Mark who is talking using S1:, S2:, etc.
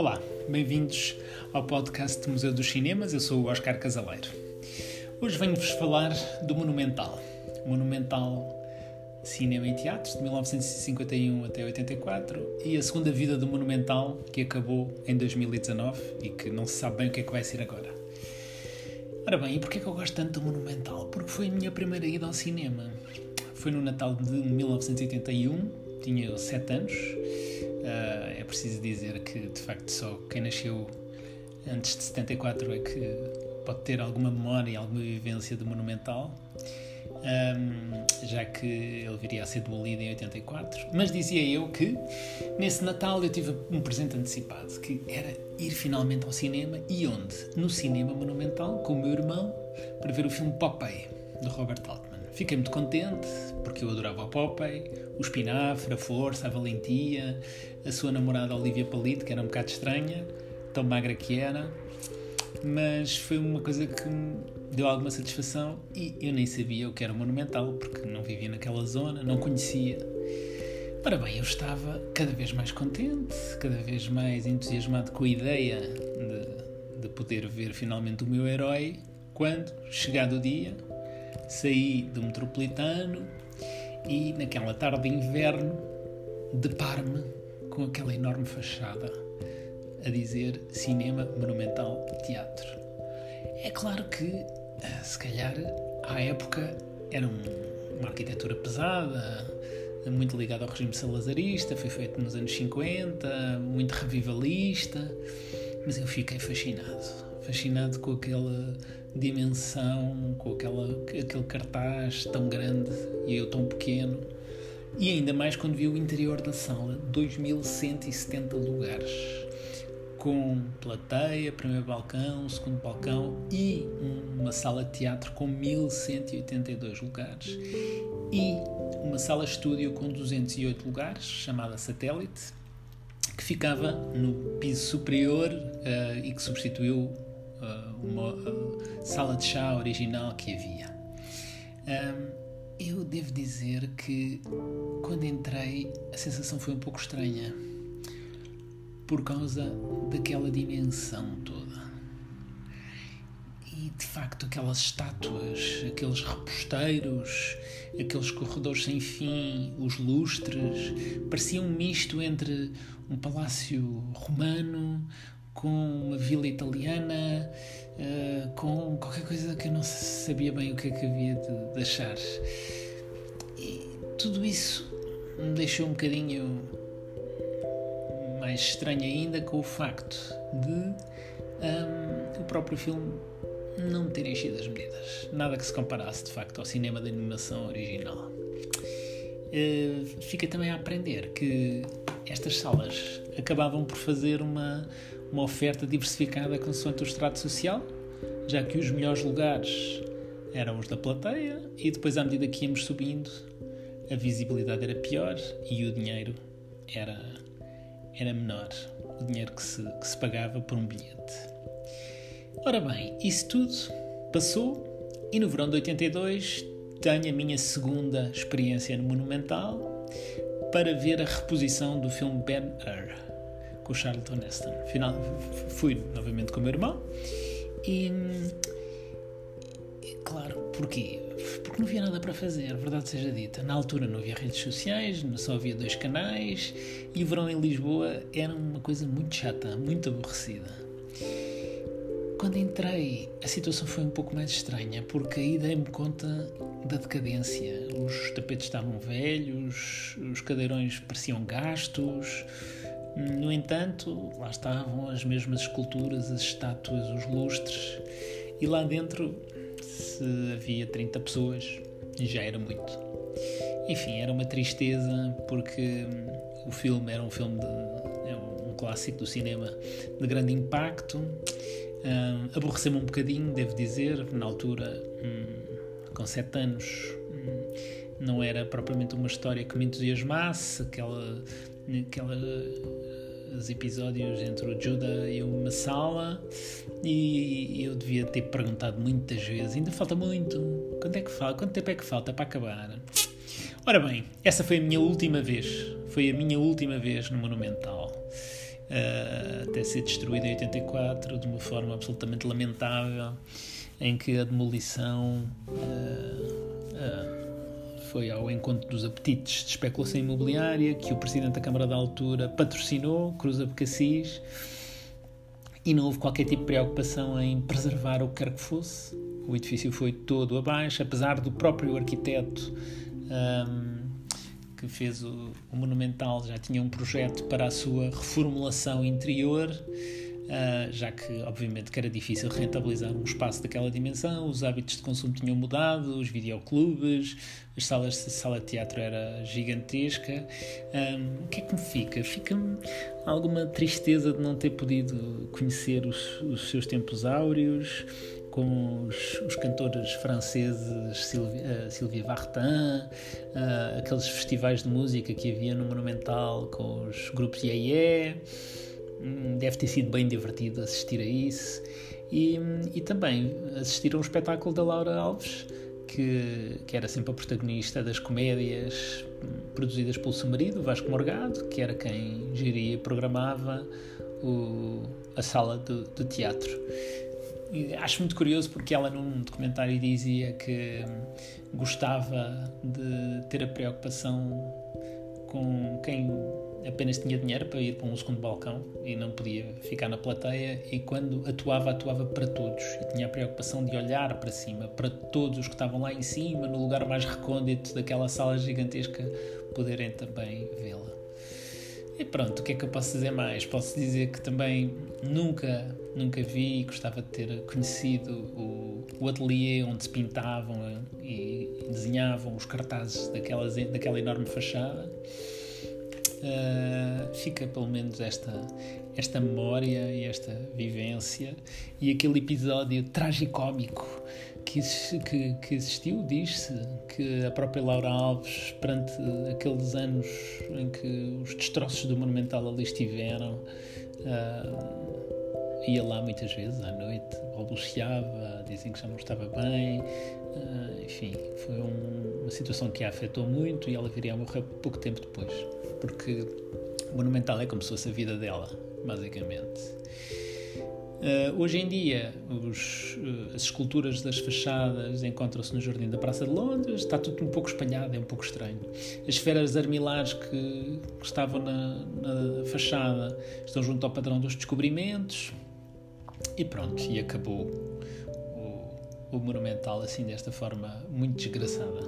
S1: Olá, bem-vindos ao podcast Museu dos Cinemas. Eu sou o Oscar Casaleiro. Hoje venho-vos falar do Monumental. Monumental Cinema e Teatros, de 1951 até 84, e a segunda vida do Monumental, que acabou em 2019 e que não se sabe bem o que é que vai ser agora. Ora bem, e porquê é que eu gosto tanto do Monumental? Porque foi a minha primeira ida ao cinema. Foi no Natal de 1981, tinha 7 anos. Uh, é preciso dizer que, de facto, só quem nasceu antes de 74 é que pode ter alguma memória alguma vivência do Monumental um, já que ele viria a ser demolido em 84. Mas dizia eu que nesse Natal eu tive um presente antecipado, que era ir finalmente ao cinema e onde? No Cinema Monumental, com o meu irmão, para ver o filme Popeye, de Robert Altman. Fiquei muito contente, porque eu adorava o Popeye, o espinafre, a força, a valentia, a sua namorada Olivia Palito, que era um bocado estranha, tão magra que era, mas foi uma coisa que deu alguma satisfação e eu nem sabia o que era monumental, porque não vivia naquela zona, não conhecia. Ora bem, eu estava cada vez mais contente, cada vez mais entusiasmado com a ideia de, de poder ver finalmente o meu herói, quando, chegado o dia, saí do metropolitano e, naquela tarde de inverno, deparo-me com aquela enorme fachada a dizer Cinema Monumental Teatro. É claro que eh, se calhar à época era um, uma arquitetura pesada, muito ligada ao regime salazarista, foi feito nos anos 50, muito revivalista, mas eu fiquei fascinado, fascinado com aquela dimensão, com aquela, aquele cartaz tão grande e eu tão pequeno. E ainda mais quando vi o interior da sala, 2170 lugares com plateia, primeiro balcão, segundo balcão e uma sala de teatro com 1182 lugares e uma sala estúdio com 208 lugares, chamada Satélite, que ficava no piso superior uh, e que substituiu uma uh, sala de chá original que havia. Eu devo dizer que quando entrei a sensação foi um pouco estranha por causa daquela dimensão toda. E de facto, aquelas estátuas, aqueles reposteiros, aqueles corredores sem fim, os lustres, parecia um misto entre um palácio romano com uma vila italiana, uh, com qualquer coisa que eu não sabia bem o que é que havia de, de achar. E tudo isso me deixou um bocadinho mais estranho ainda com o facto de um, o próprio filme não ter enchido as medidas. Nada que se comparasse de facto ao cinema de animação original. Uh, fica também a aprender que estas salas acabavam por fazer uma, uma oferta diversificada consoante o estrato social, já que os melhores lugares eram os da plateia e depois, à medida que íamos subindo, a visibilidade era pior e o dinheiro era era menor o dinheiro que se, que se pagava por um bilhete. Ora bem, isso tudo passou e no verão de 82 tenho a minha segunda experiência no Monumental para ver a reposição do filme Ben Hur com o Charlton Heston. Final, fui novamente com o meu irmão e, claro, porquê? porque não havia nada para fazer, verdade seja dita. Na altura não havia redes sociais, só havia dois canais e o verão em Lisboa era uma coisa muito chata, muito aborrecida. Quando entrei, a situação foi um pouco mais estranha, porque aí dei-me conta da decadência. Os tapetes estavam velhos, os cadeirões pareciam gastos. No entanto, lá estavam as mesmas esculturas, as estátuas, os lustres, e lá dentro se havia 30 pessoas, já era muito. Enfim, era uma tristeza porque hum, o filme era um filme de, é um clássico do cinema de grande impacto. Um, Aborreceu-me um bocadinho, devo dizer, na altura, um, com 7 anos, um, não era propriamente uma história que me entusiasmasse, aquela, aquela os episódios entre o Judah e o Massala e eu devia ter perguntado muitas vezes, ainda falta muito, quanto, é que falta, quanto tempo é que falta para acabar? Ora bem, essa foi a minha última vez, foi a minha última vez no Monumental. uh, até ser destruído em 84 de uma forma absolutamente lamentável, em que a demolição foi ao encontro dos apetites de especulação imobiliária que o presidente da Câmara da altura patrocinou, Cruz Abcacis, e não houve qualquer tipo de preocupação em preservar o que quer que fosse. O edifício foi todo abaixo, apesar do próprio arquiteto um, que fez o, o, Monumental já tinha um projeto para a sua reformulação interior uh, já que obviamente que era difícil rentabilizar um espaço daquela dimensão, os hábitos de consumo tinham mudado, os videoclubes, as salas de sala de teatro era gigantesca. Um, o que é que me fica? Fica-me alguma tristeza de não ter podido conhecer os, os seus tempos áureos, com os, os, cantores franceses Sylvia, uh, Vartan, uh, aqueles festivais de música que havia no Monumental com os grupos Yeye. Hum, deve ter sido bem divertido assistir a isso. E, e também assistir a um espetáculo da Laura Alves, que, que era sempre a protagonista das comédias hum, produzidas pelo seu marido, Vasco Morgado, que era quem geria e programava o, a sala de, de teatro. E acho muito curioso porque ela num documentário dizia que hum, gostava de ter a preocupação com quem apenas tinha dinheiro para ir para um segundo balcão e não podia ficar na plateia e quando atuava, atuava para todos e tinha a preocupação de olhar para cima, para todos os que estavam lá em cima, no lugar mais recôndito daquela sala gigantesca, poderem também vê-la. E pronto, o que é que eu posso dizer mais? Posso dizer que também nunca, nunca vi e gostava de ter conhecido o, o ateliê onde se pintavam e desenhavam os cartazes daquelas, daquela enorme fachada uh, fica pelo menos esta, esta memória e esta vivência. E aquele episódio tragicómico que, que, que existiu, diz-se que a própria Laura Alves, perante aqueles anos em que os destroços do Monumental ali estiveram, uh, ia lá muitas vezes à noite, balbuciava, dizem que já não estava bem, uh, enfim, foi um, uma situação que a afetou muito e ela viria a morrer pouco tempo depois porque o Monumental é como se fosse a vida dela, basicamente. Uh, hoje em dia, os, uh, as esculturas das fachadas encontram-se no Jardim da Praça de Londres, está tudo um pouco espalhado, é um pouco estranho. As esferas armilares que, que estavam na, na, fachada estão junto ao padrão dos descobrimentos, e pronto, e acabou o, o Monumental assim, desta forma muito desgraçada.